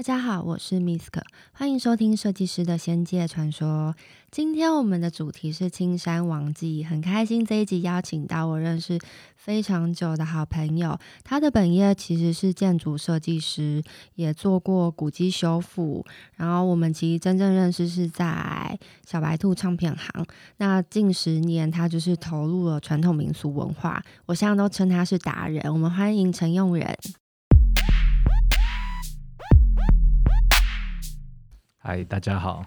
大家好，我是 Misk，欢迎收听设计师的仙界传说。今天我们的主题是青山王记，很开心这一集邀请到我认识非常久的好朋友，他的本业其实是建筑设计师，也做过古迹修复。然后我们其实真正认识是在小白兔唱片行。那近十年他就是投入了传统民俗文化，我现在都称他是达人。我们欢迎陈用仁。嗨，大家好。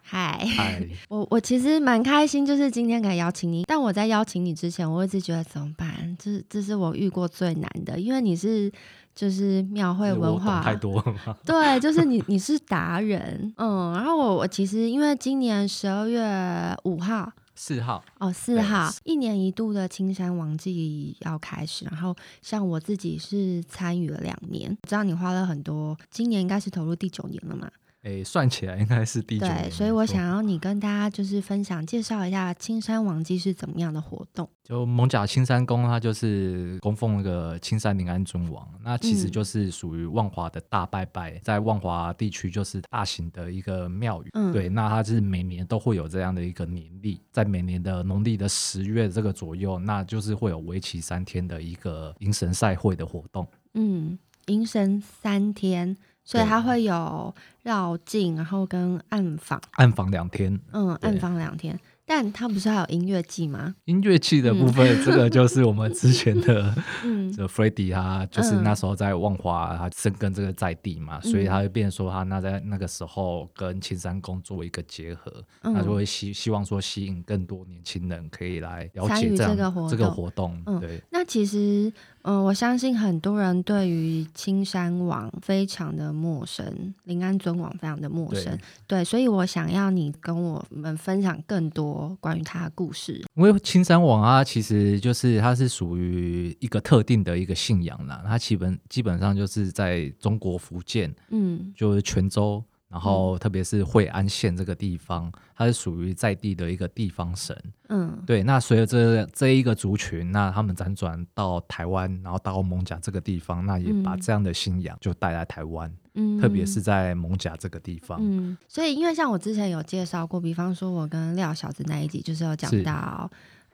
嗨，我我其实蛮开心，就是今天可以邀请你。但我在邀请你之前，我一直觉得怎么办？这这是我遇过最难的，因为你是就是庙会文化太多？对，就是你你是达人，嗯。然后我我其实因为今年十二月五号、四号哦，四号一年一度的青山王祭要开始，然后像我自己是参与了两年，我知道你花了很多，今年应该是投入第九年了嘛？诶，算起来应该是第九年。对，所以我想要你跟大家就是分享介绍一下青山王祭是怎么样的活动。就蒙甲青山宫，它就是供奉那个青山临安尊王，那其实就是属于万华的大拜拜，嗯、在万华地区就是大型的一个庙宇。嗯，对，那它是每年都会有这样的一个年历，在每年的农历的十月这个左右，那就是会有为期三天的一个迎神赛会的活动。嗯，迎神三天。所以它会有绕境，然后跟暗访，暗访两天，嗯，暗访两天。但它不是还有音乐季吗？音乐季的部分，嗯、这个就是我们之前的，嗯，这 Freddy 他就是那时候在万华，他深耕这个在地嘛，嗯、所以他就变说他那在那个时候跟青山宫做一个结合，嗯、他就会希希望说吸引更多年轻人可以来了解这个这个活动。嗯、对，那其实，嗯、呃，我相信很多人对于青山王非常的陌生，临安尊王非常的陌生，对，对，所以我想要你跟我们分享更多。关于他的故事，因为青山王啊，其实就是它是属于一个特定的一个信仰啦。它基本基本上就是在中国福建，嗯，就是泉州。然后，特别是惠安县这个地方，它是属于在地的一个地方神。嗯，对。那随着这这一个族群，那他们辗转到台湾，然后到艋舺这个地方，那也把这样的信仰就带来台湾。嗯，特别是在艋舺这个地方。嗯，所以因为像我之前有介绍过，比方说我跟廖小子那一集，就是有讲到，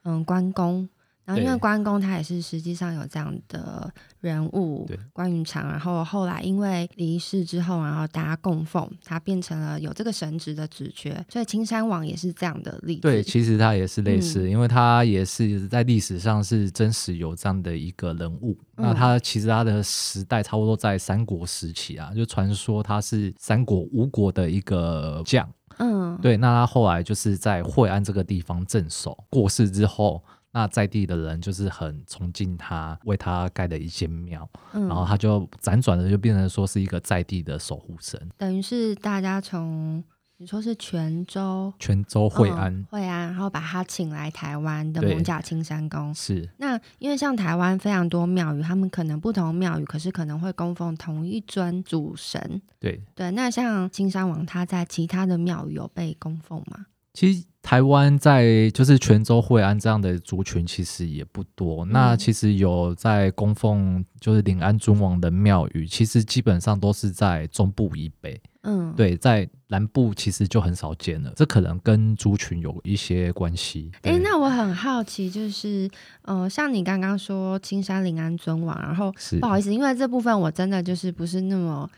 嗯，关公。然后，因为关公他也是实际上有这样的人物，对关云长。然后后来因为离世之后，然后大家供奉他，变成了有这个神职的职缺。所以青山王也是这样的例子。对，其实他也是类似，嗯、因为他也是在历史上是真实有这样的一个人物。嗯、那他其实他的时代差不多在三国时期啊，就传说他是三国吴国的一个将。嗯，对。那他后来就是在惠安这个地方镇守，过世之后。那在地的人就是很崇敬他，为他盖的一间庙，嗯、然后他就辗转的就变成说是一个在地的守护神，等于是大家从你说是泉州、泉州惠安、惠、嗯、安，然后把他请来台湾的蒙甲青山宫。是，那因为像台湾非常多庙宇，他们可能不同庙宇，可是可能会供奉同一尊主神。对对，那像青山王，他在其他的庙宇有被供奉吗？其实台湾在就是泉州、惠安这样的族群其实也不多。嗯、那其实有在供奉就是临安尊王的庙宇，其实基本上都是在中部以北。嗯，对，在南部其实就很少见了。这可能跟族群有一些关系。哎、欸，那我很好奇，就是呃，像你刚刚说青山临安尊王，然后是不好意思，因为这部分我真的就是不是那么。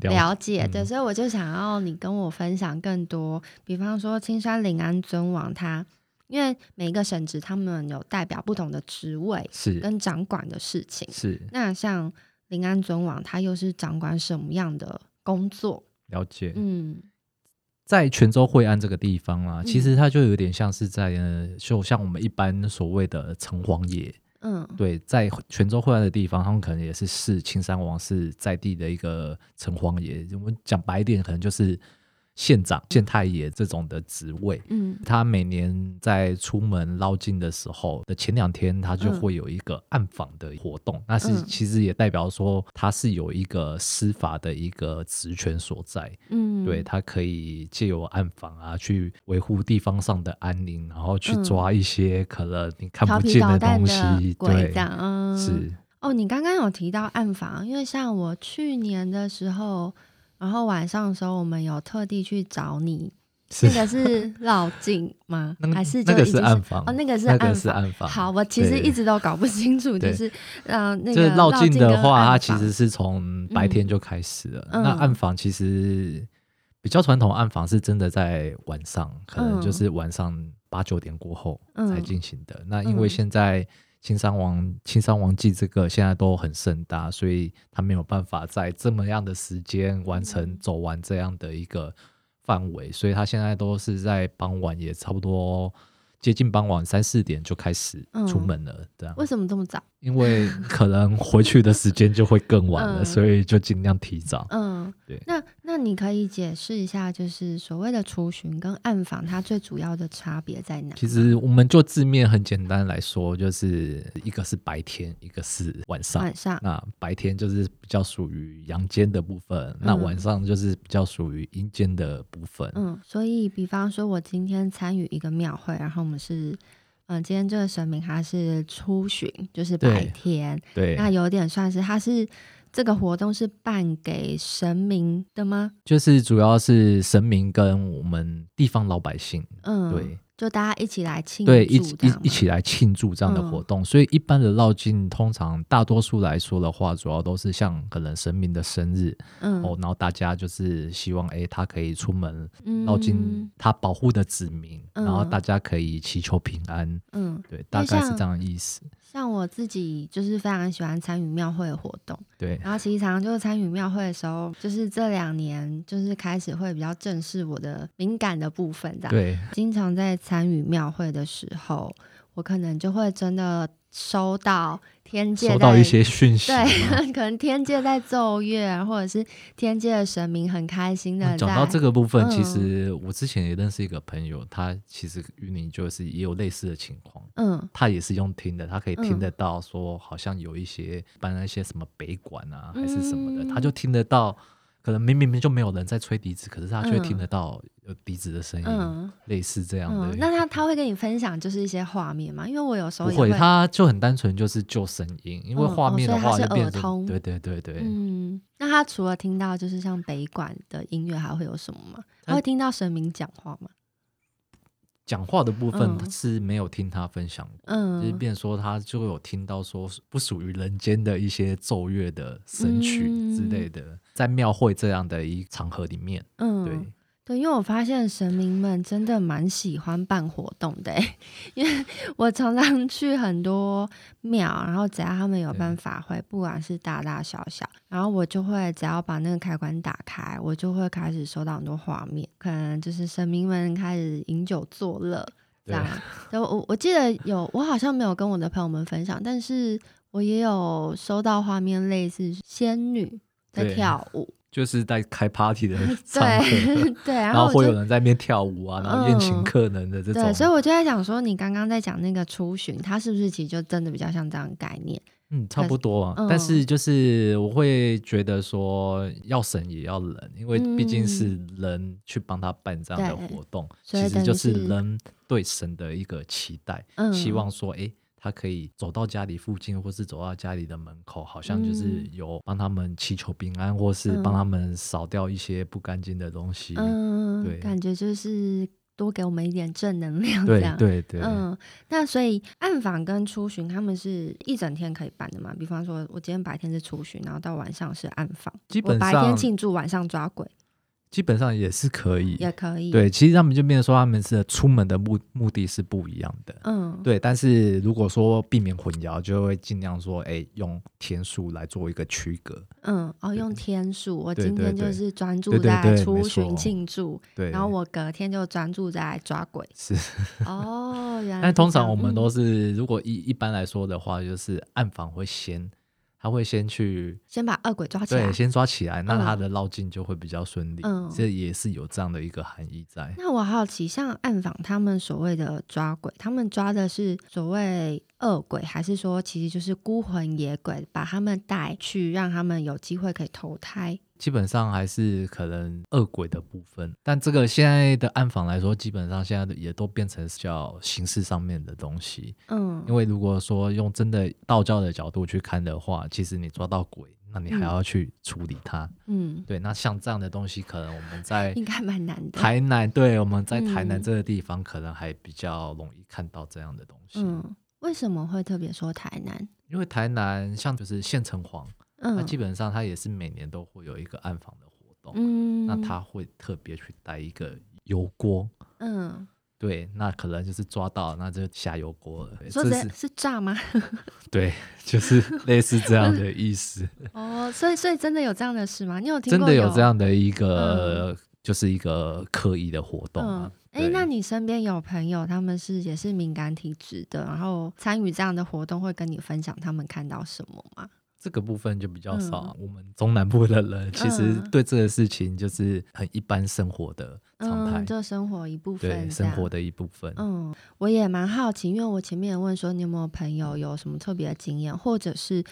了解，对，所以我就想要你跟我分享更多，比方说青山临安尊王他，因为每一个神职他们有代表不同的职位，是跟掌管的事情，是。那像临安尊王他又是掌管什么样的工作？了解，嗯，在泉州惠安这个地方啊，其实它就有点像是在，就像我们一般所谓的城隍爷。嗯，对，在泉州惠安的地方，他们可能也是是青山王是在地的一个城隍爷。我们讲白一点，可能就是。县长、县太爷这种的职位，嗯，他每年在出门捞金的时候的前两天，他就会有一个暗访的活动。嗯、那是其实也代表说他是有一个司法的一个职权所在，嗯，对，他可以借由暗访啊，去维护地方上的安宁，然后去抓一些可能你看不见的东西，对，嗯、是。哦，你刚刚有提到暗访，因为像我去年的时候。然后晚上的时候，我们有特地去找你。那个是绕境吗？还是那个是暗房？哦，那个是暗房。好，我其实一直都搞不清楚，就是嗯，那个绕境的话，它其实是从白天就开始了。那暗房其实比较传统，暗房是真的在晚上，可能就是晚上八九点过后才进行的。那因为现在青山王青山王祭这个现在都很盛大，所以他没有办法在这么样的时间完成走完这样的一个。范围，所以他现在都是在傍晚，也差不多接近傍晚三四点就开始出门了。这样、嗯、为什么这么早？因为可能回去的时间就会更晚了，嗯、所以就尽量提早。嗯，对。那那你可以解释一下，就是所谓的出巡跟暗访，它最主要的差别在哪？其实我们就字面很简单来说，就是一个是白天，一个是晚上。晚上。那白天就是比较属于阳间的部分，嗯、那晚上就是比较属于阴间的部分。嗯，所以比方说，我今天参与一个庙会，然后我们是。嗯，今天这个神明他是出巡，就是白天，对，对，那有点算是他是这个活动是办给神明的吗？就是主要是神明跟我们地方老百姓，嗯，对。就大家一起来庆祝，对，一一一起来庆祝这样的活动。嗯、所以一般的绕境，通常大多数来说的话，主要都是像可能神明的生日，嗯，哦，然后大家就是希望，哎、欸，他可以出门绕境，他保护的子民，嗯、然后大家可以祈求平安，嗯，对，大概是这样的意思。像我自己就是非常喜欢参与庙会的活动，对。然后其实常常就是参与庙会的时候，就是这两年就是开始会比较正视我的敏感的部分，这样。对。经常在参与庙会的时候，我可能就会真的。收到天界，收到一些讯息，对，可能天界在奏乐，或者是天界的神明很开心的。讲到这个部分，嗯、其实我之前也认识一个朋友，他其实与你就是也有类似的情况，嗯，他也是用听的，他可以听得到说，好像有一些搬那些什么北管啊，还是什么的，嗯、他就听得到。可能明明明就没有人在吹笛子，可是他却听得到有笛子的声音，嗯、类似这样的。嗯、那他他会跟你分享就是一些画面吗？因为我有时候不会，他就很单纯就是就声音，因为画面的话就变成、嗯哦、对对对对。嗯，那他除了听到就是像北管的音乐，还会有什么吗？他会听到神明讲话吗？讲话的部分是没有听他分享过，嗯，就是变说他就有听到说不属于人间的一些奏乐的神曲之类的，嗯、在庙会这样的一场合里面，嗯，对。对，因为我发现神明们真的蛮喜欢办活动的，因为我常常去很多庙，然后只要他们有办法会，不管是大大小小，然后我就会只要把那个开关打开，我就会开始收到很多画面，可能就是神明们开始饮酒作乐这样。对，我我记得有，我好像没有跟我的朋友们分享，但是我也有收到画面，类似仙女在跳舞。就是在开 party 的 场合，对，对，然后，会有人在那边跳舞啊，然后宴请客人的这种。对，所以我就在想说，你刚刚在讲那个出巡，它是不是其实就真的比较像这样的概念？嗯，差不多啊。嗯、但是就是我会觉得说，要神也要人，因为毕竟是人去帮他办这样的活动，嗯、其实就是人对神的一个期待，嗯、希望说，哎、欸。他可以走到家里附近，或是走到家里的门口，好像就是有帮他们祈求平安，或是帮他们扫掉一些不干净的东西。嗯，对，感觉就是多给我们一点正能量这样。对对对。嗯，那所以暗访跟出巡，他们是一整天可以办的嘛？比方说，我今天白天是出巡，然后到晚上是暗访。基本上，我白天庆祝，晚上抓鬼。基本上也是可以，也可以。对，其实他们就变成说，他们是出门的目目的是不一样的。嗯，对。但是如果说避免混淆，就会尽量说，哎，用天数来做一个区隔。嗯，哦，用天数，我今天就是专注在出巡庆祝，对，然后我隔天就专注在抓鬼。是。哦，原来。但通常我们都是，如果一一般来说的话，就是暗访会先。他会先去，先把恶鬼抓起来，对，先抓起来，那他的绕境就会比较顺利。嗯，这也是有这样的一个含义在。那我好奇，像暗访他们所谓的抓鬼，他们抓的是所谓恶鬼，还是说其实就是孤魂野鬼，把他们带去，让他们有机会可以投胎？基本上还是可能恶鬼的部分，但这个现在的暗访来说，基本上现在也都变成叫形式上面的东西。嗯，因为如果说用真的道教的角度去看的话，其实你抓到鬼，那你还要去处理它。嗯，对。那像这样的东西，可能我们在应该蛮难的。台南，对，我们在台南这个地方，可能还比较容易看到这样的东西。嗯，为什么会特别说台南？因为台南像就是县城隍。那、嗯、基本上他也是每年都会有一个暗访的活动，嗯，那他会特别去带一个油锅，嗯，对，那可能就是抓到，那就下油锅了。说是是炸吗？对，就是类似这样的意思。哦，所以所以真的有这样的事吗？你有听过？真的有这样的一个，嗯、就是一个刻意的活动吗？哎、那你身边有朋友，他们是也是敏感体质的，然后参与这样的活动，会跟你分享他们看到什么吗？这个部分就比较少。嗯、我们中南部的人其实对这个事情就是很一般生活的常态，嗯、就生活一部分，对生活的一部分。嗯，我也蛮好奇，因为我前面问说你有没有朋友有什么特别的经验，或者是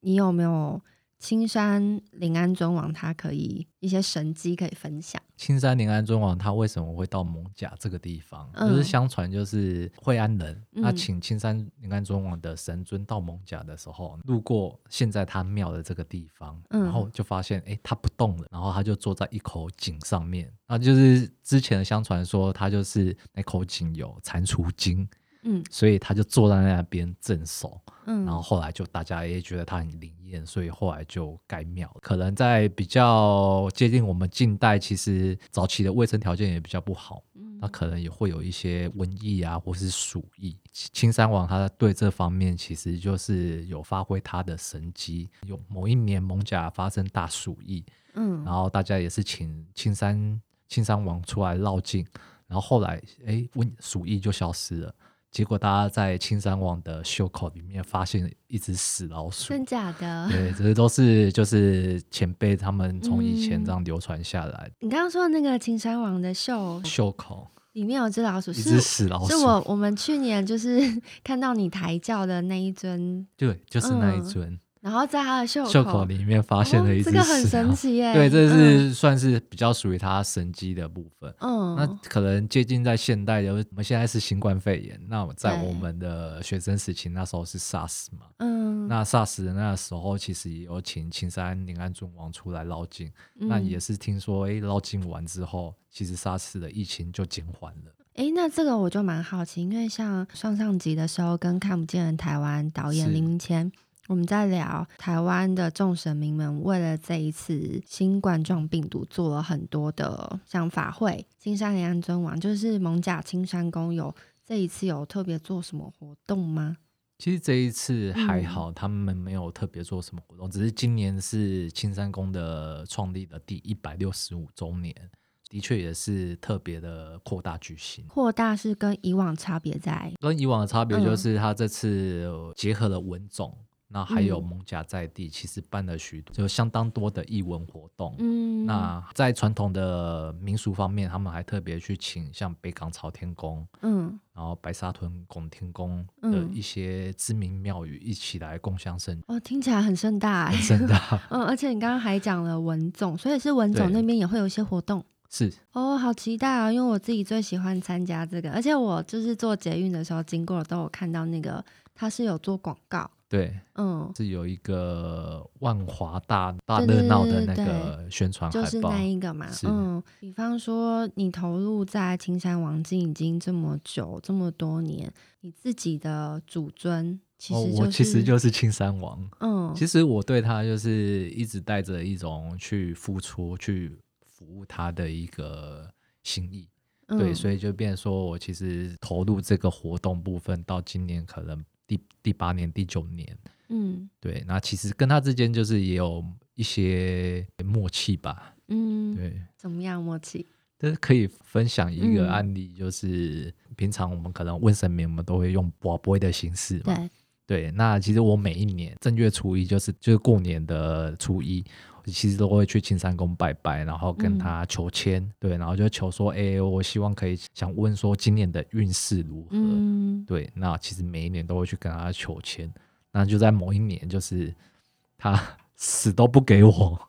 你有没有？青山灵安尊王，他可以一些神迹可以分享。青山灵安尊王，他为什么会到蒙甲这个地方？嗯、就是相传，就是惠安人，他请青山灵安尊王的神尊到蒙甲的时候，路过现在他庙的这个地方，然后就发现，哎、欸，他不动了，然后他就坐在一口井上面。那就是之前的相传说，他就是那口井有蟾蜍精。嗯，所以他就坐在那边镇守，嗯，然后后来就大家也觉得他很灵验，所以后来就盖庙。可能在比较接近我们近代，其实早期的卫生条件也比较不好，嗯，那可能也会有一些瘟疫啊，或是鼠疫。青山王他对这方面其实就是有发挥他的神机。有某一年蒙甲发生大鼠疫，嗯，然后大家也是请青山青山王出来绕境，然后后来哎，瘟鼠疫就消失了。结果大家在青山王的袖口里面发现一只死老鼠，真假的？对，这些都是就是前辈他们从以前这样流传下来、嗯。你刚刚说的那个青山王的袖袖口里面有只老鼠，一只死老鼠，是我我们去年就是 看到你抬轿的那一尊，对，就是那一尊。嗯然后在他的袖口袖口里面发现了一只、哦，这个很神奇耶！对，这是算是比较属于他神机的部分。嗯，那可能接近在现代的，我们现在是新冠肺炎。那我在我们的学生时期，那时候是 SARS 嘛。嗯，那 SARS 的那个时候，其实也有请青山宁安尊王出来捞金。嗯、那也是听说，哎，捞金完之后，其实 SARS 的疫情就减缓了。哎，那这个我就蛮好奇，因为像上上集的时候，跟看不见的台湾导演林明谦。我们在聊台湾的众神明们为了这一次新冠状病毒做了很多的像法会，青山灵安尊王就是蒙甲青山宫有这一次有特别做什么活动吗？其实这一次还好，他们没有特别做什么活动，嗯、只是今年是青山宫的创立的第一百六十五周年，的确也是特别的扩大举行。扩大是跟以往差别在？跟以往的差别就是他这次结合了文种。那还有艋舺在地，其实办了许多，就相当多的艺文活动。嗯，那在传统的民俗方面，他们还特别去请像北港朝天宫，嗯，然后白沙屯拱天宫的一些知名庙宇一起来共襄盛举。哦，听起来很盛大，很盛大。嗯，而且你刚刚还讲了文总，所以是文总那边也会有一些活动。是哦，好期待啊！因为我自己最喜欢参加这个，而且我就是做捷运的时候经过都有看到那个，他是有做广告。对，嗯，是有一个万华大大热闹的那个宣传海报，就是那一个嘛。嗯，比方说你投入在青山王境已经这么久，这么多年，你自己的祖尊其实、就是哦、我其实就是青山王。嗯，其实我对他就是一直带着一种去付出、去服务他的一个心意。嗯、对，所以就变成说我其实投入这个活动部分到今年可能。第第八年、第九年，嗯，对，那其实跟他之间就是也有一些默契吧，嗯，对，怎么样默契？就是可以分享一个案例，就是平常我们可能问神明，我们都会用博杯的形式嘛，对，对，那其实我每一年正月初一，就是就是过年的初一。其实都会去青山宫拜拜，然后跟他求签，嗯、对，然后就求说，哎、欸，我希望可以想问说今年的运势如何？嗯、对，那其实每一年都会去跟他求签，那就在某一年，就是他 死都不给我，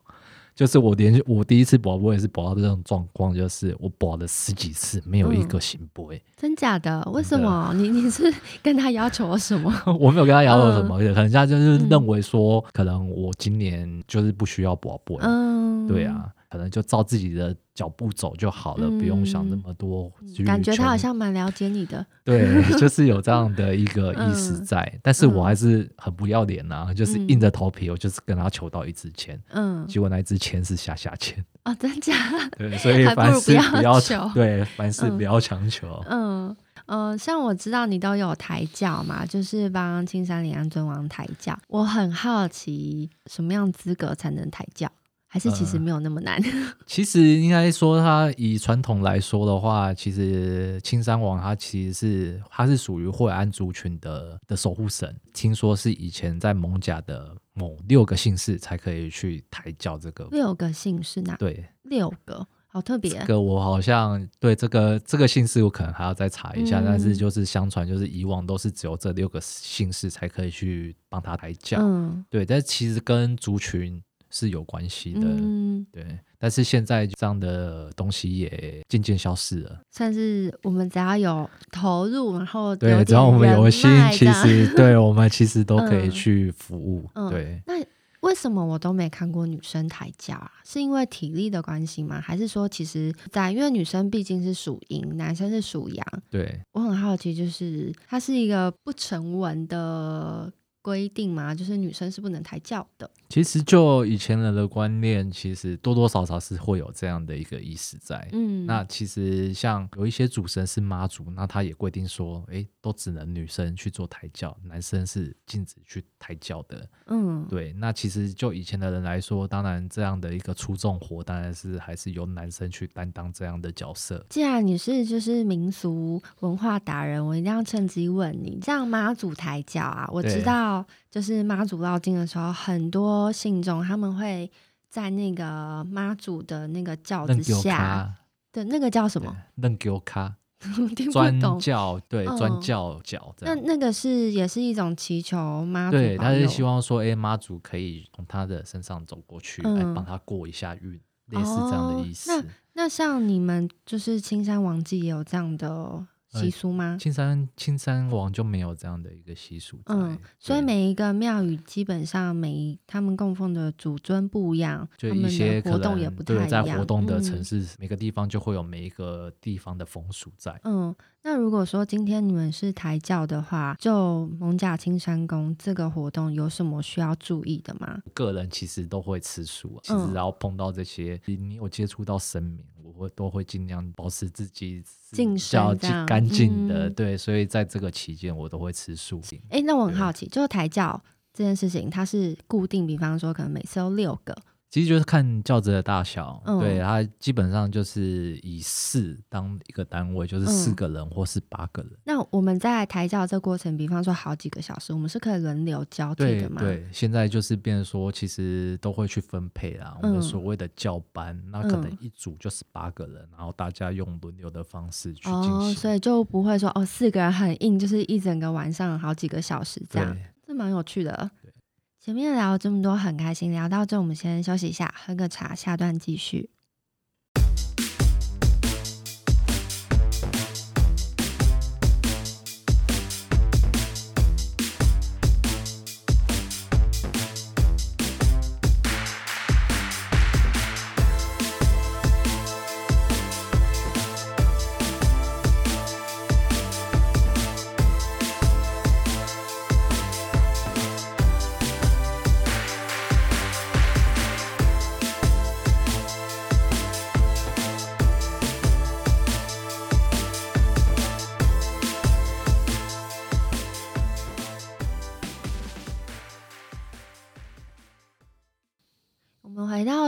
就是我连续我第一次博，我也是搏到这种状况，就是我搏了十几次，没有一个行波。嗯、真假的？为什么？你你是 跟他要求什么？我没有跟他要求什么，可能他就是认为说，可能我今年就是不需要搏波。嗯，对啊。可能就照自己的脚步走就好了，嗯、不用想那么多。感觉他好像蛮了解你的。对，就是有这样的一个意思在，嗯、但是我还是很不要脸呐、就是硬着头皮，我就是跟他求到一支签。嗯，结果那一支签是下下签。哦，真假？对，所以凡事不要求。对，凡事不要强求。嗯嗯、呃，像我知道你都有抬轿嘛，就是帮青山林安尊王抬轿。我很好奇，什么样资格才能抬轿？还是其实没有那么难、呃。其实应该说，它以传统来说的话，其实青山王它其实是它是属于惠安族群的的守护神。听说是以前在艋舺的某六个姓氏才可以去抬轿这个。六个姓氏呢？对，六个，好特别。这个我好像对这个这个姓氏，我可能还要再查一下。嗯、但是就是相传，就是以往都是只有这六个姓氏才可以去帮他抬轿。嗯，对。但其实跟族群。是有关系的，嗯、对，但是现在这样的东西也渐渐消失了。算是我们只要有投入，然后对，只要我们有心，其实 对我们其实都可以去服务。嗯、对，那为什么我都没看过女生抬轿啊？是因为体力的关系吗？还是说，其实在因为女生毕竟是属阴，男生是属阳？对，我很好奇，就是它是一个不成文的规定吗？就是女生是不能抬轿的。其实就以前人的观念，其实多多少少是会有这样的一个意识在。嗯，那其实像有一些主神是妈祖，那他也规定说，哎，都只能女生去做抬轿，男生是禁止去抬轿的。嗯，对。那其实就以前的人来说，当然这样的一个出众活，当然是还是由男生去担当这样的角色。既然你是就是民俗文化达人，我一定要趁机问你，这样妈祖抬轿啊，我知道。就是妈祖绕境的时候，很多信众他们会在那个妈祖的那个轿子下，对，那个叫什么？楞轿卡，听不懂。砖轿，对，砖轿脚。那那个是也是一种祈求妈祖，对，他是希望说，哎，妈祖可以从他的身上走过去，来帮他过一下运，类似这样的意思。那那像你们就是青山王祭也有这样的。习俗吗？青山青山王就没有这样的一个习俗。嗯，所以每一个庙宇基本上每一他们供奉的主尊不一样，就一些活动也不太一样。对，在活动的城市，嗯、每个地方就会有每一个地方的风俗在。嗯。那如果说今天你们是台教的话，就蒙甲青山宫这个活动有什么需要注意的吗？个人其实都会吃素啊，其实然后碰到这些，嗯、你有接触到神明，我都会尽量保持自己净身干净的。嗯、对，所以在这个期间我都会吃素。哎、欸，那我很好奇，就是抬轿这件事情，它是固定，比方说可能每次都六个。其实就是看轿子的大小，嗯、对，它基本上就是以四当一个单位，就是四个人或是八个人。嗯、那我们在抬轿这个过程，比方说好几个小时，我们是可以轮流交替的嘛？对，对，现在就是变成说，其实都会去分配啦。我们所谓的教班，嗯、那可能一组就是八个人，然后大家用轮流的方式去进行。哦，所以就不会说哦，四个人很硬，就是一整个晚上好几个小时这样，这蛮有趣的。前面聊了这么多，很开心。聊到这，我们先休息一下，喝个茶，下段继续。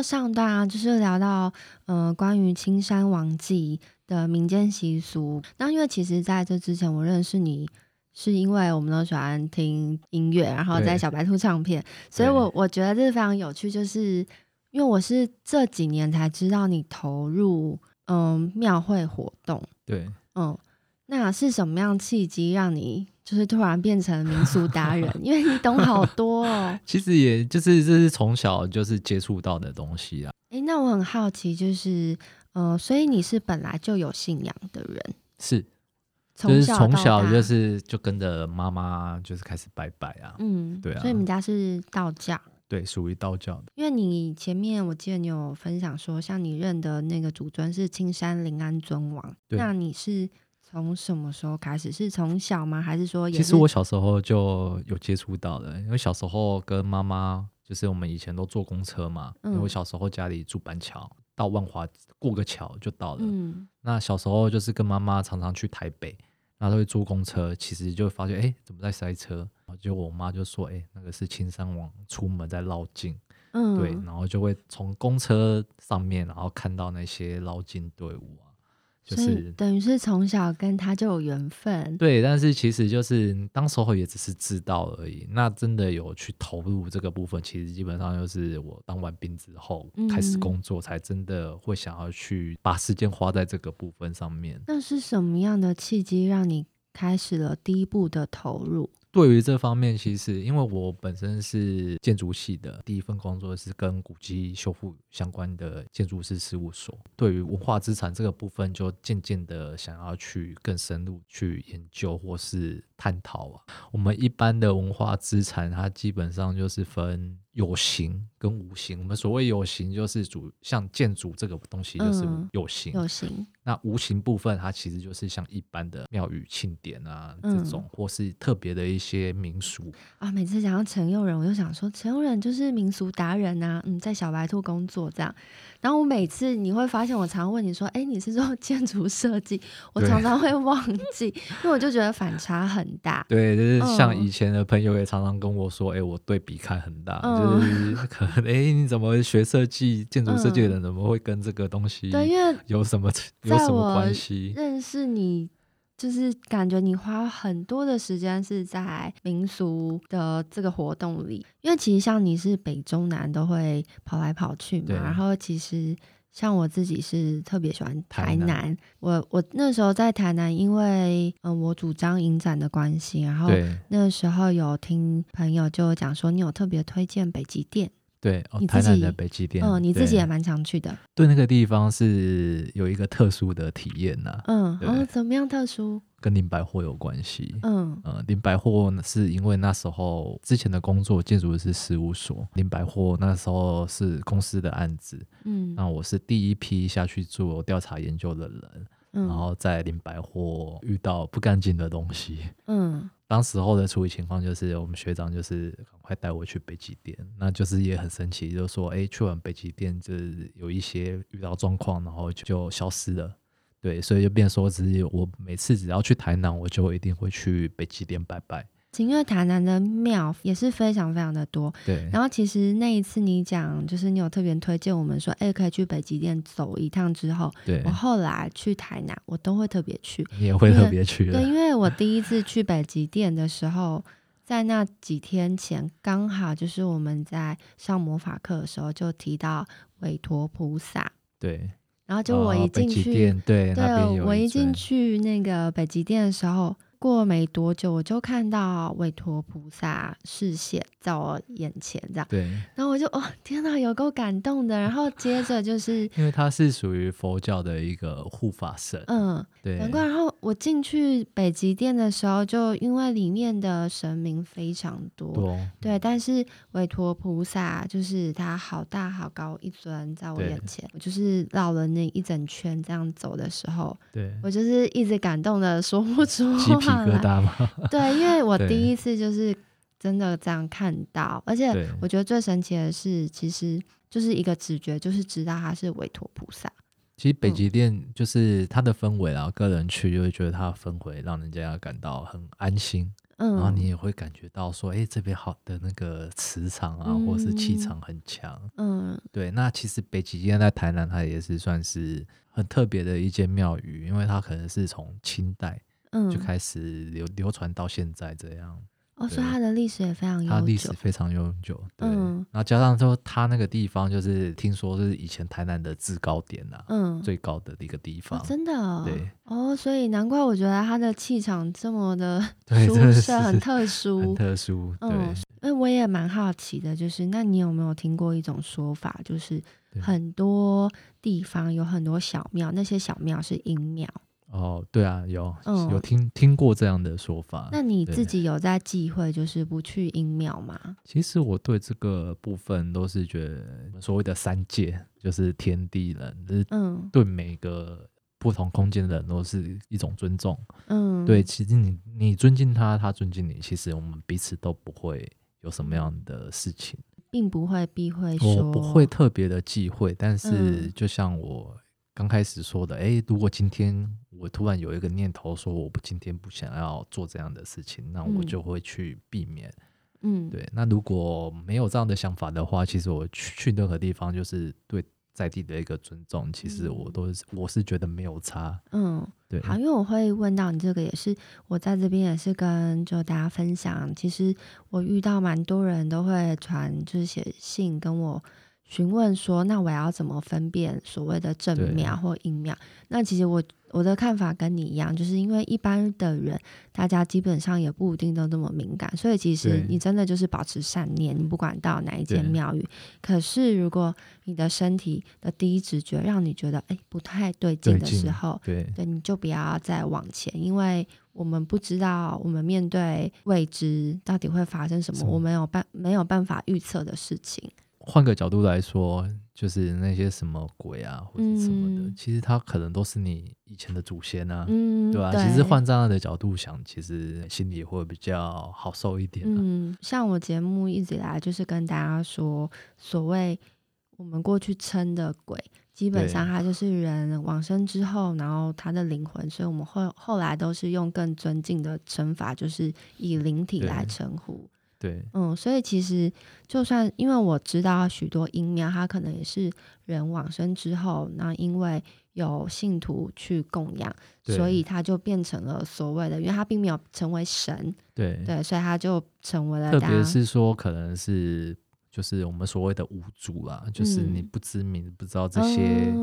上段啊，就是聊到呃关于青山王祭的民间习俗。那因为其实在这之前，我认识你是因为我们都喜欢听音乐，然后在小白兔唱片，所以我我觉得这是非常有趣。就是因为我是这几年才知道你投入嗯庙会活动，对，嗯，那是什么样契机让你就是突然变成民俗达人？因为你懂好多哦。其实也就是这是从小就是接触到的东西啊。哎，那我很好奇，就是呃，所以你是本来就有信仰的人？是，就是从小就是就跟着妈妈就是开始拜拜啊。嗯，对啊。所以你们家是道教？对，属于道教的。因为你前面我记得你有分享说，像你认的那个主尊是青山临安尊王，那你是从什么时候开始？是从小吗？还是说也是？其实我小时候就有接触到的，因为小时候跟妈妈。就是我们以前都坐公车嘛，因为我小时候家里住板桥，到万华过个桥就到了。嗯，那小时候就是跟妈妈常常去台北，然后都会坐公车，其实就发现哎、欸，怎么在塞车？然后就我妈就说，哎、欸，那个是青山王出门在绕境，嗯，对，然后就会从公车上面，然后看到那些绕境队伍啊。就是等于是从小跟他就有缘分，对，但是其实就是当时候也只是知道而已。那真的有去投入这个部分，其实基本上就是我当完兵之后开始工作，才真的会想要去把时间花在这个部分上面。那是什么样的契机让你开始了第一步的投入？对于这方面，其实因为我本身是建筑系的，第一份工作是跟古迹修复相关的建筑师事务所。对于文化资产这个部分，就渐渐的想要去更深入去研究或是探讨啊。我们一般的文化资产，它基本上就是分。有形跟无形，我们所谓有形就是主像建筑这个东西就是有形，有形。那无形部分它其实就是像一般的庙宇庆典啊这种，或是特别的一些民俗啊。每次讲到陈佑仁，我就想说陈佑仁就是民俗达人啊，嗯，在小白兔工作这样。然后我每次你会发现，我常问你说，哎，你是做 建筑设计？我常 常会忘记，因为我就觉得反差很大。对，就是像以前的朋友也常常跟我说，哎，我对比看很大。就是可能哎、欸，你怎么学设计、建筑设计的人怎么会跟这个东西对，因为有什么有什么关系？认识你就是感觉你花很多的时间是在民俗的这个活动里，因为其实像你是北中南都会跑来跑去嘛，然后其实。像我自己是特别喜欢台南，台南我我那时候在台南，因为嗯我主张影展的关系，然后那时候有听朋友就讲说，你有特别推荐北极殿。对，哦、台南的北极殿，嗯，你自己也蛮常去的。对，那个地方是有一个特殊的体验呐、啊。嗯，对哦，怎么样特殊？跟林百货有关系。嗯呃，林百货是因为那时候之前的工作建筑师事务所，林百货那时候是公司的案子。嗯，那我是第一批下去做调查研究的人。嗯，然后在林百货遇到不干净的东西。嗯。当时候的处理情况就是，我们学长就是赶快带我去北极店，那就是也很神奇，就是说，哎，去完北极店就是有一些遇到状况，然后就，就消失了，对，所以就变说，只是我每次只要去台南，我就一定会去北极殿拜拜。因为台南的庙也是非常非常的多，对。然后其实那一次你讲，就是你有特别推荐我们说，哎，可以去北极殿走一趟之后，对。我后来去台南，我都会特别去。你也会特别去？对，因为我 第一次去北极殿的时候，在那几天前，刚好就是我们在上魔法课的时候就提到韦陀菩萨，对。然后就我一进去，哦、对，对，我一进去那个北极殿的时候。过没多久，我就看到韦陀菩萨示现在我眼前，这样。对。然后我就哦，天哪，有够感动的。然后接着就是，因为他是属于佛教的一个护法神。嗯，对。难怪。然后我进去北极殿的时候，就因为里面的神明非常多。多。对，但是韦陀菩萨就是他好大好高一尊，在我眼前。我就是绕了那一整圈这样走的时候，对我就是一直感动的说不出话。疙瘩吗？对，因为我第一次就是真的这样看到，而且我觉得最神奇的是，其实就是一个直觉，就是知道他是韦陀菩萨。其实北极殿就是它的氛围啊，个人去就会觉得它的氛围让人家感到很安心，嗯，然后你也会感觉到说，哎，这边好的那个磁场啊，或是气场很强，嗯，对。那其实北极殿在台南，它也是算是很特别的一间庙宇，因为它可能是从清代。嗯，就开始流流传到现在这样。哦，所以它的历史也非常悠久，它历史非常悠久。对，嗯、然后加上说，它那个地方就是听说是以前台南的制高点呐、啊，嗯，最高的一个地方。哦、真的、哦，对，哦，所以难怪我觉得它的气场这么的 舒适，很特殊，很特殊。对，因为、嗯、我也蛮好奇的，就是那你有没有听过一种说法，就是很多地方有很多小庙，那些小庙是阴庙。哦，对啊，有、嗯、有听听过这样的说法。那你自己有在忌讳，就是不去阴庙吗？其实我对这个部分都是觉得，所谓的三界就是天地人，就是嗯，对每个不同空间的人都是一种尊重。嗯，对，其实你你尊敬他，他尊敬你，其实我们彼此都不会有什么样的事情，并不会避讳说，我不会特别的忌讳。但是就像我刚开始说的，哎、嗯，如果今天。我突然有一个念头说，我不今天不想要做这样的事情，那我就会去避免。嗯，对。那如果没有这样的想法的话，其实我去去任何地方，就是对在地的一个尊重。其实我都是我是觉得没有差。嗯，对。好，因为我会问到你这个，也是我在这边也是跟就大家分享。其实我遇到蛮多人都会传，就是写信跟我。询问说：“那我要怎么分辨所谓的正庙或阴庙？”那其实我我的看法跟你一样，就是因为一般的人，大家基本上也不一定都那么敏感，所以其实你真的就是保持善念，你不管到哪一间庙宇。可是如果你的身体的第一直觉让你觉得哎不太对劲的时候，对，对，你就不要再往前，因为我们不知道我们面对未知到底会发生什么，我们有办没有办法预测的事情。换个角度来说，就是那些什么鬼啊，或者什么的，嗯、其实他可能都是你以前的祖先啊，嗯、对吧、啊？其实换这样的角度想，其实心里会比较好受一点、啊。嗯，像我节目一直以来就是跟大家说，所谓我们过去称的鬼，基本上他就是人往生之后，然后他的灵魂，所以我们后后来都是用更尊敬的称法，就是以灵体来称呼。对，嗯，所以其实就算因为我知道许多阴庙，它可能也是人往生之后，那因为有信徒去供养，所以它就变成了所谓的，因为它并没有成为神，对对，所以它就成为了。特别是说，可能是就是我们所谓的无主啦，嗯、就是你不知名，不知道这些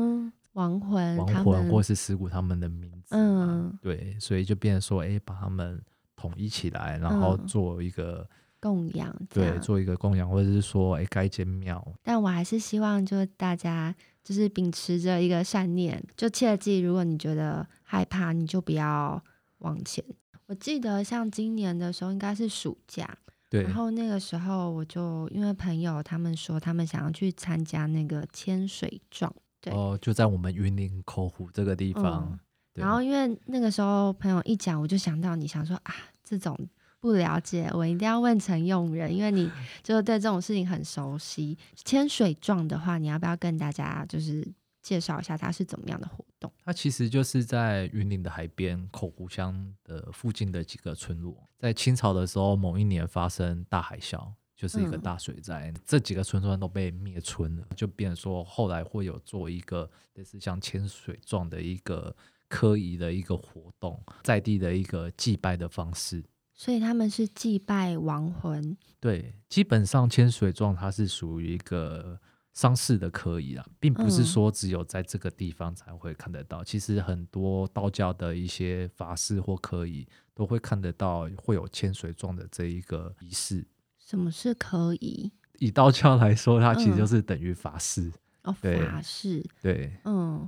亡魂、亡魂或是尸骨他们的名字，嗯，对，所以就变成说，哎、欸，把他们统一起来，然后做一个。供养，对，做一个供养，或者是说，哎，盖间庙。但我还是希望，就是大家就是秉持着一个善念，就切记，如果你觉得害怕，你就不要往前。我记得像今年的时候，应该是暑假，对。然后那个时候，我就因为朋友他们说，他们想要去参加那个千水撞，对。哦，就在我们云林口湖这个地方。嗯、然后因为那个时候朋友一讲，我就想到你想说啊，这种。不了解，我一定要问陈用人，因为你 就是对这种事情很熟悉。千水状的话，你要不要跟大家就是介绍一下它是怎么样的活动？它其实就是在云林的海边口湖乡的附近的几个村落，在清朝的时候，某一年发生大海啸，就是一个大水灾，嗯、这几个村庄都被灭村了，就变成说后来会有做一个类似像千水状的一个科仪的一个活动，在地的一个祭拜的方式。所以他们是祭拜亡魂，对，基本上千水状它是属于一个丧事的科仪啊，并不是说只有在这个地方才会看得到。嗯、其实很多道教的一些法事或科仪都会看得到，会有千水状的这一个仪式。什么是科仪？以道教来说，它其实就是等于法事。嗯、哦，法事。对，嗯。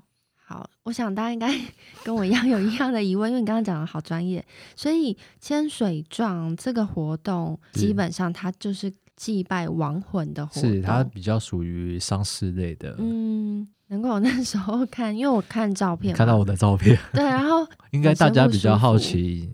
好，我想大家应该 跟我一样有一样的疑问，因为你刚刚讲的好专业，所以千水状这个活动基本上它就是祭拜亡魂的活动，是它比较属于丧事类的。嗯，难怪我那时候看，因为我看照片，看到我的照片，对，然后 应该大家比较好奇，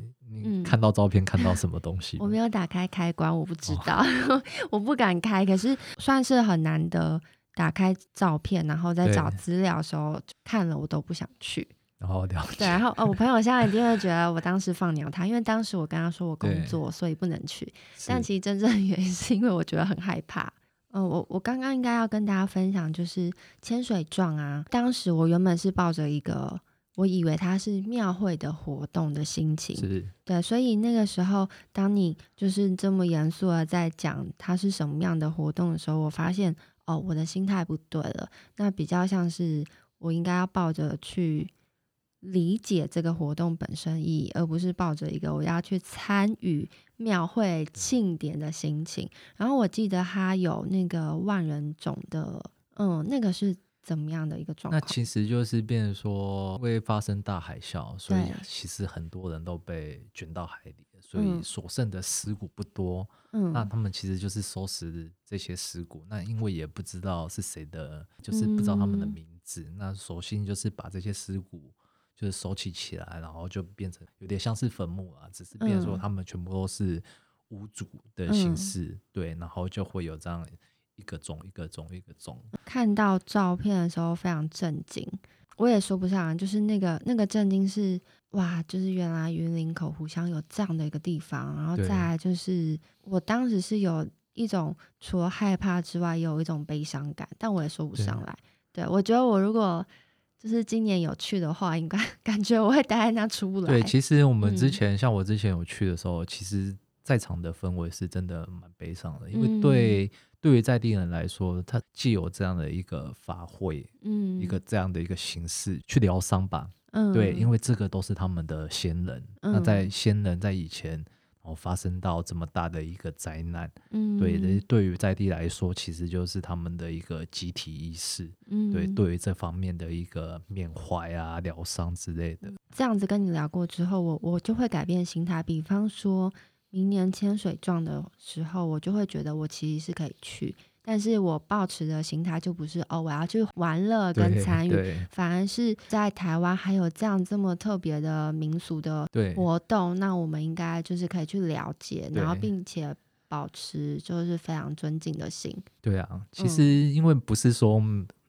嗯看到照片看到什么东西？我没有打开开关，我不知道，哦、我不敢开，可是算是很难得。打开照片，然后再找资料的时候看了，我都不想去。然后了解。对，然后哦，我朋友 现在一定会觉得我当时放鸟他，因为当时我跟他说我工作，所以不能去。但其实真正的原因是因为我觉得很害怕。嗯、呃，我我刚刚应该要跟大家分享，就是千水撞啊。当时我原本是抱着一个我以为它是庙会的活动的心情，对，所以那个时候，当你就是这么严肃的在讲它是什么样的活动的时候，我发现哦，我的心态不对了。那比较像是我应该要抱着去理解这个活动本身意义，而不是抱着一个我要去参与庙会庆典的心情。然后我记得他有那个万人冢的，嗯，那个是。怎么样的一个状况？那其实就是变成说会发生大海啸，所以其实很多人都被卷到海里，所以所剩的尸骨不多。嗯，那他们其实就是收拾这些尸骨。那因为也不知道是谁的，就是不知道他们的名字。嗯、那索性就是把这些尸骨就是收起起来，然后就变成有点像是坟墓啊，只是变成说他们全部都是无主的形式，嗯、对，然后就会有这样。一个钟一个钟一个钟，看到照片的时候非常震惊，我也说不上，就是那个那个震惊是哇，就是原来云林口湖乡有这样的一个地方，然后再来就是我当时是有一种除了害怕之外，也有一种悲伤感，但我也说不上来。对，对我觉得我如果就是今年有去的话，应该 感觉我会待在那出不来。对，其实我们之前、嗯、像我之前有去的时候，其实在场的氛围是真的蛮悲伤的，因为对。嗯对于在地人来说，他既有这样的一个法会，嗯，一个这样的一个形式去疗伤吧，嗯，对，因为这个都是他们的先人，嗯、那在先人在以前，然后发生到这么大的一个灾难，嗯，对，对于在地来说，其实就是他们的一个集体意识，嗯，对，对于这方面的一个缅怀啊、疗伤之类的。这样子跟你聊过之后，我我就会改变心态，比方说。明年千水撞的时候，我就会觉得我其实是可以去，但是我抱持的心态就不是哦，我要去玩乐跟参与，反而是在台湾还有这样这么特别的民俗的活动，那我们应该就是可以去了解，然后并且保持就是非常尊敬的心。对啊，其实因为不是说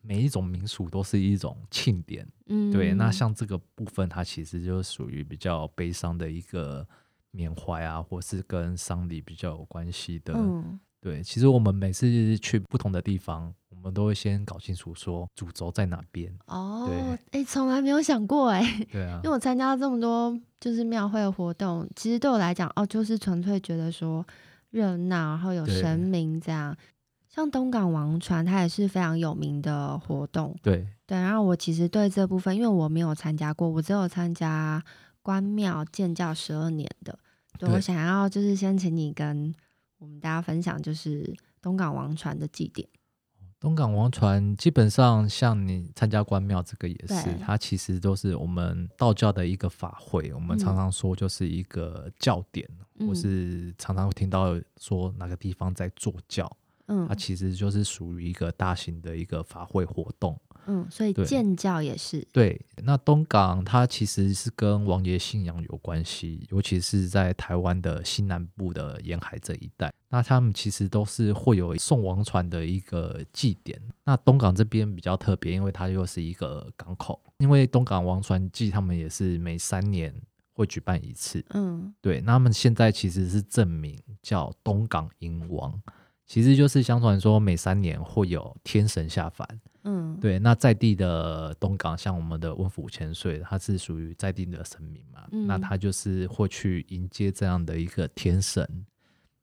每一种民俗都是一种庆典，嗯，对，那像这个部分，它其实就属于比较悲伤的一个。缅怀啊，或是跟丧礼比较有关系的，嗯，对。其实我们每次去不同的地方，我们都会先搞清楚说主轴在哪边。哦，对，哎、欸，从来没有想过，哎，对啊，因为我参加了这么多就是庙会的活动，其实对我来讲，哦，就是纯粹觉得说热闹，然后有神明这样。像东港王船，它也是非常有名的活动，对对。然后我其实对这部分，因为我没有参加过，我只有参加。关庙建教十二年的，对，对我想要就是先请你跟我们大家分享，就是东港王船的祭典。东港王船基本上像你参加关庙这个也是，它其实都是我们道教的一个法会。我们常常说就是一个教典，嗯、或是常常会听到说哪个地方在做教，嗯，它其实就是属于一个大型的一个法会活动。嗯，所以建教也是对，那东港它其实是跟王爷信仰有关系，尤其是在台湾的西南部的沿海这一带。那他们其实都是会有送王船的一个祭典。那东港这边比较特别，因为它又是一个港口，因为东港王船祭他们也是每三年会举办一次。嗯，对。那他们现在其实是正名叫东港迎王，其实就是相传说每三年会有天神下凡。嗯，对，那在地的东港，像我们的温府千岁，他是属于在地的神明嘛，嗯、那他就是会去迎接这样的一个天神，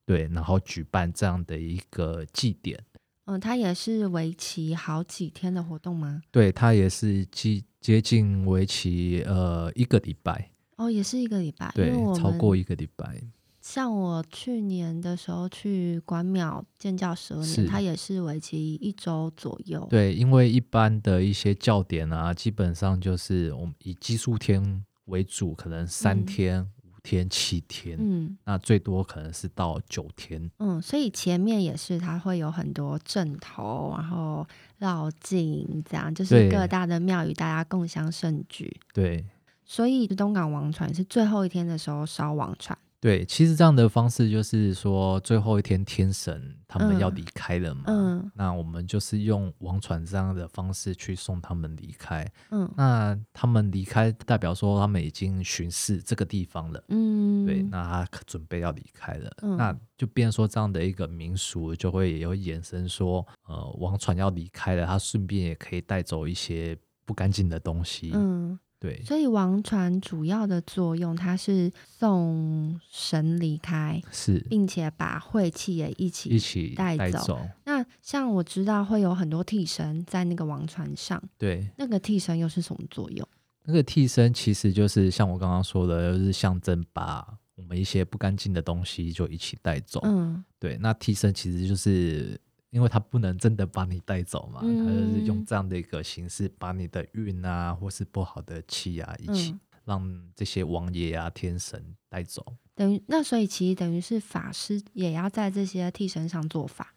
对，然后举办这样的一个祭典。嗯，他也是为期好几天的活动吗？对，他也是接接近为期呃一个礼拜。哦，也是一个礼拜，对，超过一个礼拜。像我去年的时候去关庙建教十二年，它也是为期一周左右。对，因为一般的一些教典啊，基本上就是我们以奇数天为主，可能三天、嗯、五天、七天，嗯，那最多可能是到九天。嗯，所以前面也是它会有很多阵头，然后绕境，这样就是各大的庙宇大家共襄盛举。对，所以东港王船是最后一天的时候烧王船。对，其实这样的方式就是说，最后一天天神他们要离开了嘛，嗯嗯、那我们就是用王船这样的方式去送他们离开。嗯，那他们离开代表说他们已经巡视这个地方了。嗯，对，那他准备要离开了，嗯、那就变说这样的一个民俗就会有衍生说，呃，王船要离开了，他顺便也可以带走一些不干净的东西。嗯，对，所以王船主要的作用，它是送神离开，是，并且把晦气也一起一起带走。走那像我知道会有很多替身在那个王船上，对，那个替身又是什么作用？那个替身其实就是像我刚刚说的，就是象征把我们一些不干净的东西就一起带走。嗯，对，那替身其实就是。因为他不能真的把你带走嘛，嗯、他就是用这样的一个形式，把你的运啊，或是不好的气啊，一起让这些王爷啊、天神带走。等于那，所以其实等于是法师也要在这些替身上做法。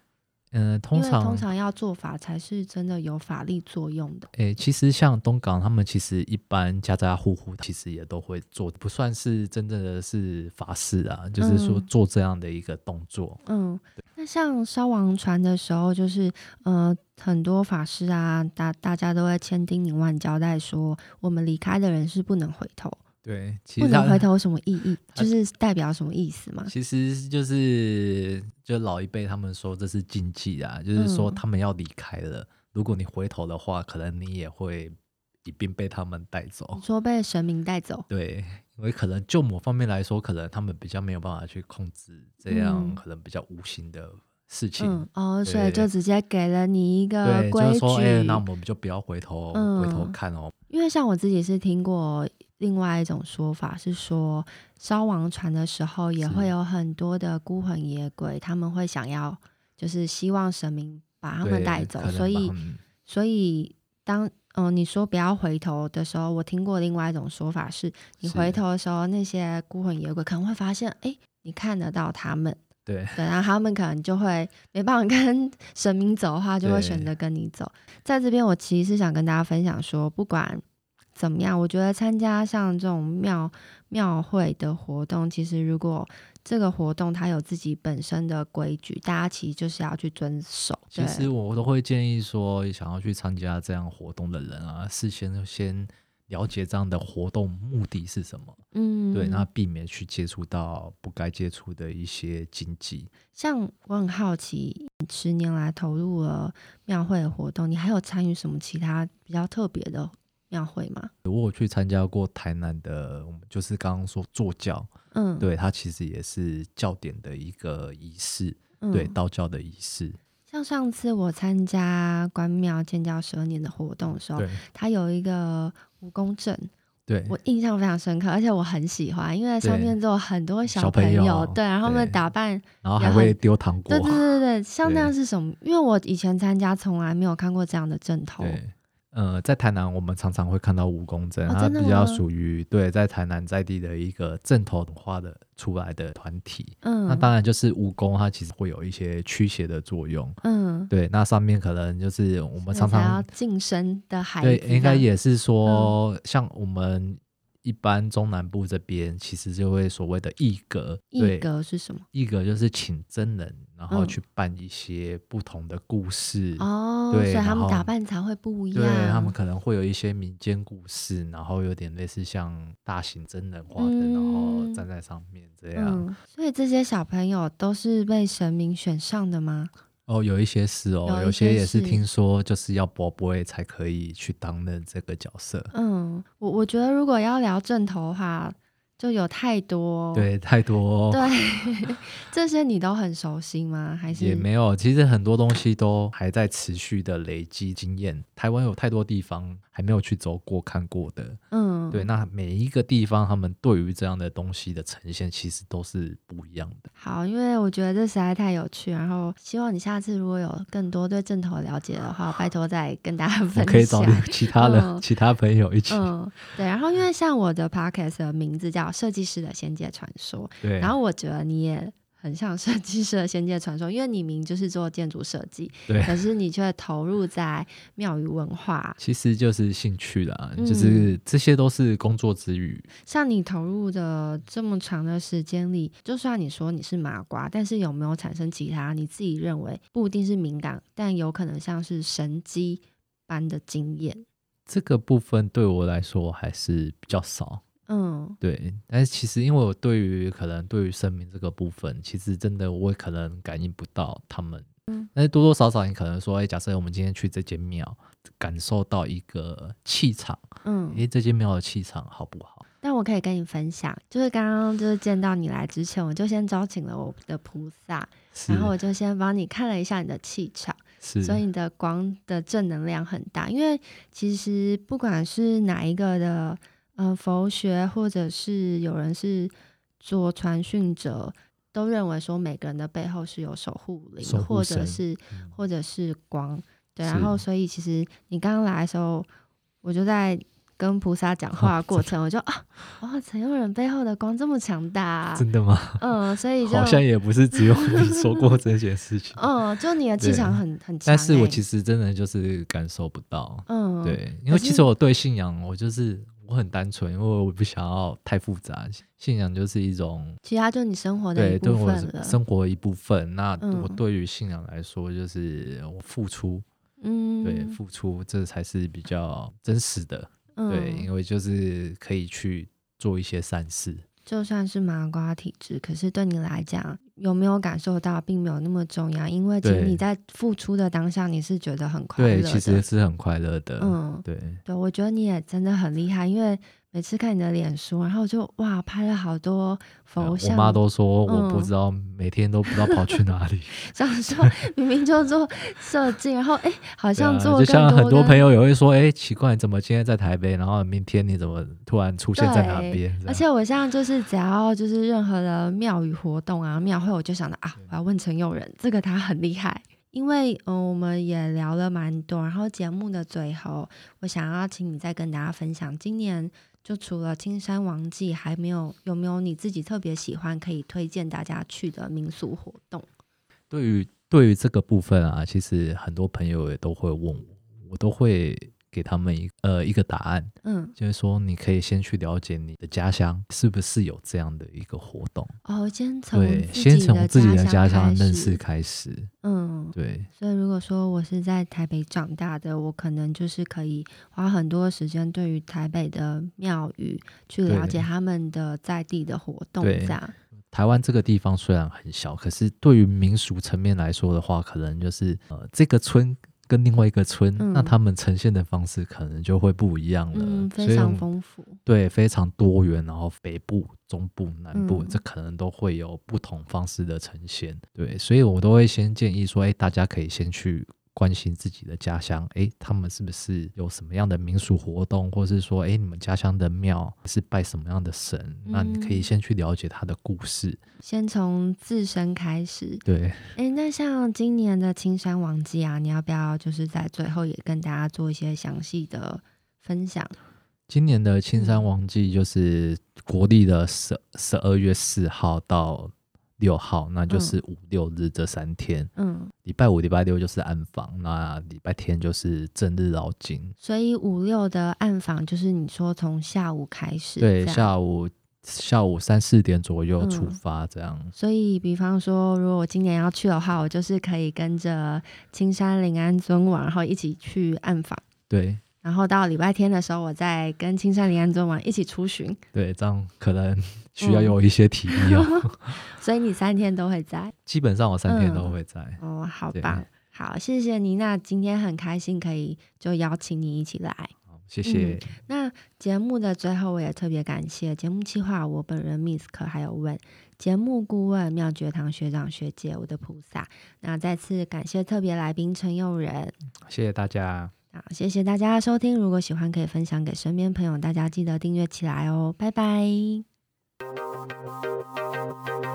嗯、呃，通常通常要做法才是真的有法力作用的。诶，其实像东港他们，其实一般家家户户其实也都会做，不算是真正的是法事啊，就是说做这样的一个动作。嗯，那像烧王船的时候，就是呃很多法师啊，大大家都会千叮咛万交代说，我们离开的人是不能回头。对，其实不能回头有什么意义？就是代表什么意思吗？其实就是就老一辈他们说这是禁忌啊，就是说他们要离开了，嗯、如果你回头的话，可能你也会一并被他们带走。你说被神明带走？对，因为可能就某方面来说，可能他们比较没有办法去控制这样可能比较无形的事情。嗯、哦，所以就直接给了你一个规矩，就是说，哎、欸，那我们就不要回头、嗯、回头看哦。因为像我自己是听过。另外一种说法是说，烧王船的时候也会有很多的孤魂野鬼，他们会想要，就是希望神明把他们带走，所以，所以当嗯、呃、你说不要回头的时候，我听过另外一种说法是，你回头的时候，那些孤魂野鬼可能会发现，哎，你看得到他们，对，对，然后他们可能就会没办法跟 神明走的话，就会选择跟你走。在这边，我其实是想跟大家分享说，不管。怎么样？我觉得参加像这种庙庙会的活动，其实如果这个活动它有自己本身的规矩，大家其实就是要去遵守。其实我都会建议说，想要去参加这样活动的人啊，事先先了解这样的活动目的是什么。嗯，对，那避免去接触到不该接触的一些禁忌。像我很好奇，十年来投入了庙会的活动，你还有参与什么其他比较特别的？庙会吗？我有去参加过台南的，我们就是刚刚说坐教，嗯，对，它其实也是教典的一个仪式，嗯、对，道教的仪式。像上次我参加关庙建教十二年的活动的时候，对。它有一个蜈蚣阵，对。我印象非常深刻，而且我很喜欢，因为上面都有很多小朋友，朋友。对，然后他们打扮，然后还会丢糖果，对对对对，像那样是什么？因为我以前参加从来没有看过这样的阵头。呃，在台南，我们常常会看到蜈蚣针，哦、它比较属于对在台南在地的一个正统文化的出来的团体。嗯，那当然就是蜈蚣，它其实会有一些驱邪的作用。嗯，对，那上面可能就是我们常常的孩子，对，应该也是说、嗯、像我们。一般中南部这边其实就会所谓的艺格，艺格是什么？艺格就是请真人，然后去办一些不同的故事哦，对，所以他们打扮才会不一样。对，他们可能会有一些民间故事，然后有点类似像大型真人化的，然后站在上面这样。所以这些小朋友都是被神明选上的吗？哦，有一些是哦，有，有些也是听说就是要博杯才可以去担任这个角色。嗯，我我觉得如果要聊正头的话。就有太多，对，太多，对，这些你都很熟悉吗？还是也没有？其实很多东西都还在持续的累积经验。台湾有太多地方还没有去走过看过的，嗯，对。那每一个地方，他们对于这样的东西的呈现，其实都是不一样的。好，因为我觉得这实在太有趣，然后希望你下次如果有更多对阵头了解的话，拜托再跟大家分享。可以找其他的、嗯、其他朋友一起。嗯，对。然后因为像我的 podcast 的名字叫。设计师的仙界传说，对。然后我觉得你也很像设计师的仙界传说，因为你明就是做建筑设计，对。可是你却投入在庙宇文化，其实就是兴趣啦，嗯、就是这些都是工作之余。像你投入的这么长的时间里，就算你说你是麻瓜，但是有没有产生其他你自己认为不一定是敏感，但有可能像是神机般的经验？这个部分对我来说还是比较少。嗯，对，但是其实因为我对于可能对于生命这个部分，其实真的我也可能感应不到他们。嗯，但是多多少少你可能说，哎，假设我们今天去这间庙，感受到一个气场，嗯，诶，这间庙的气场好不好？但我可以跟你分享，就是刚刚就是见到你来之前，我就先招请了我的菩萨，然后我就先帮你看了一下你的气场，是，所以你的光的正能量很大。因为其实不管是哪一个的，嗯、呃，佛学或者是有人是做传讯者，都认为说每个人的背后是有守护灵，或者是或者是光，对。然后所以其实你刚刚来的时候，我就在。跟菩萨讲话的过程，我就啊，哇，陈佑仁背后的光这么强大，啊，真的吗？嗯，所以就好像也不是只有你说过这件事情。嗯，就你的气场很很强，欸，但是我其实真的就是感受不到。嗯，对，因为其实我对信仰，我就是我很单纯，因为我不想要太复杂。信仰就是一种，其他就是你生活的一部分了，生活的一部分。那我对于信仰来说，就是我付出，嗯，对，付出这才是比较真实的。对，因为就是可以去做一些善事。就算是麻瓜体质，可是对你来讲，有没有感受到，并没有那么重要。因为其实你在付出的当下，你是觉得很快乐的。对，其实是很快乐的。嗯，对，对，我觉得你也真的很厉害，因为。每次看你的脸书，然后就哇，拍了好多佛像。我妈都说我不知道，嗯、每天都不知道跑去哪里。想说明明就做设计，然后哎，好像做、啊、就像很多朋友也会说，哎，奇怪，怎么今天在台北，然后明天你怎么突然出现在哪边？而且我现在就是只要就是任何的庙宇活动啊、庙会，我就想到啊，我要问陈友仁，这个他很厉害。因为嗯，我们也聊了蛮多，然后节目的最后，我想要请你再跟大家分享今年。就除了青山王记，还没有有没有你自己特别喜欢可以推荐大家去的民俗活动？对于对于这个部分啊，其实很多朋友也都会问我，我都会。给他们一呃一个答案，嗯，就是说你可以先去了解你的家乡是不是有这样的一个活动。哦，先从对，先从自己的家乡认识开始，嗯，对。所以如果说我是在台北长大的，我可能就是可以花很多时间对于台北的庙宇去了解他们的在地的活动，这样。台湾这个地方虽然很小，可是对于民俗层面来说的话，可能就是呃这个村。跟另外一个村，嗯、那他们呈现的方式可能就会不一样了，嗯、非常丰富，对，非常多元。然后北部、中部、南部，嗯、这可能都会有不同方式的呈现，对，所以我都会先建议说，哎，大家可以先去。关心自己的家乡，哎，他们是不是有什么样的民俗活动，或是说，哎，你们家乡的庙是拜什么样的神？嗯、那你可以先去了解他的故事，先从自身开始。对，哎，那像今年的青山王祭啊，你要不要就是在最后也跟大家做一些详细的分享？今年的青山王祭就是国历的十十二月四号到。六号，那就是五六日这三天。嗯，礼拜五、礼拜六就是暗访，那礼拜天就是正日绕境。所以五六的暗访就是你说从下午开始，对，下午下午三四点左右出发这样。嗯，所以，比方说，如果我今年要去的话，我就是可以跟着青山林安尊王，然后一起去暗访。对。然后到礼拜天的时候，我再跟青山林安尊王一起出巡。对，这样可能需要有一些体力哦。嗯、所以你三天都会在？基本上我三天都会在。嗯、哦，好棒，好，谢谢你。那今天很开心可以就邀请你一起来。好，谢谢、嗯。那节目的最后，我也特别感谢节目企划我本人 Misk 还有问节目顾问妙觉堂学长学姐我的菩萨。那再次感谢特别来宾陈佑仁。谢谢大家。好，谢谢大家的收听。如果喜欢，可以分享给身边朋友，大家记得订阅起来哦。拜拜。Thank you.